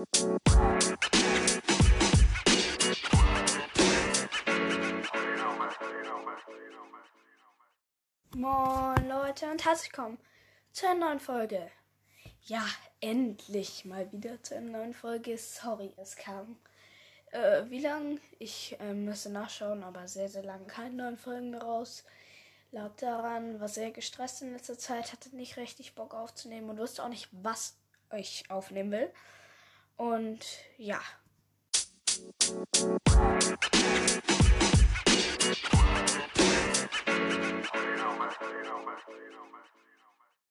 Moin Leute und herzlich willkommen zu einer neuen Folge. Ja, endlich mal wieder zu einer neuen Folge. Sorry, es kam. Äh, wie lang? Ich äh, müsste nachschauen, aber sehr, sehr lange keine neuen Folgen mehr raus. Lag daran, war sehr gestresst in letzter Zeit, hatte nicht richtig Bock aufzunehmen und wusste auch nicht, was ich aufnehmen will. Und ja.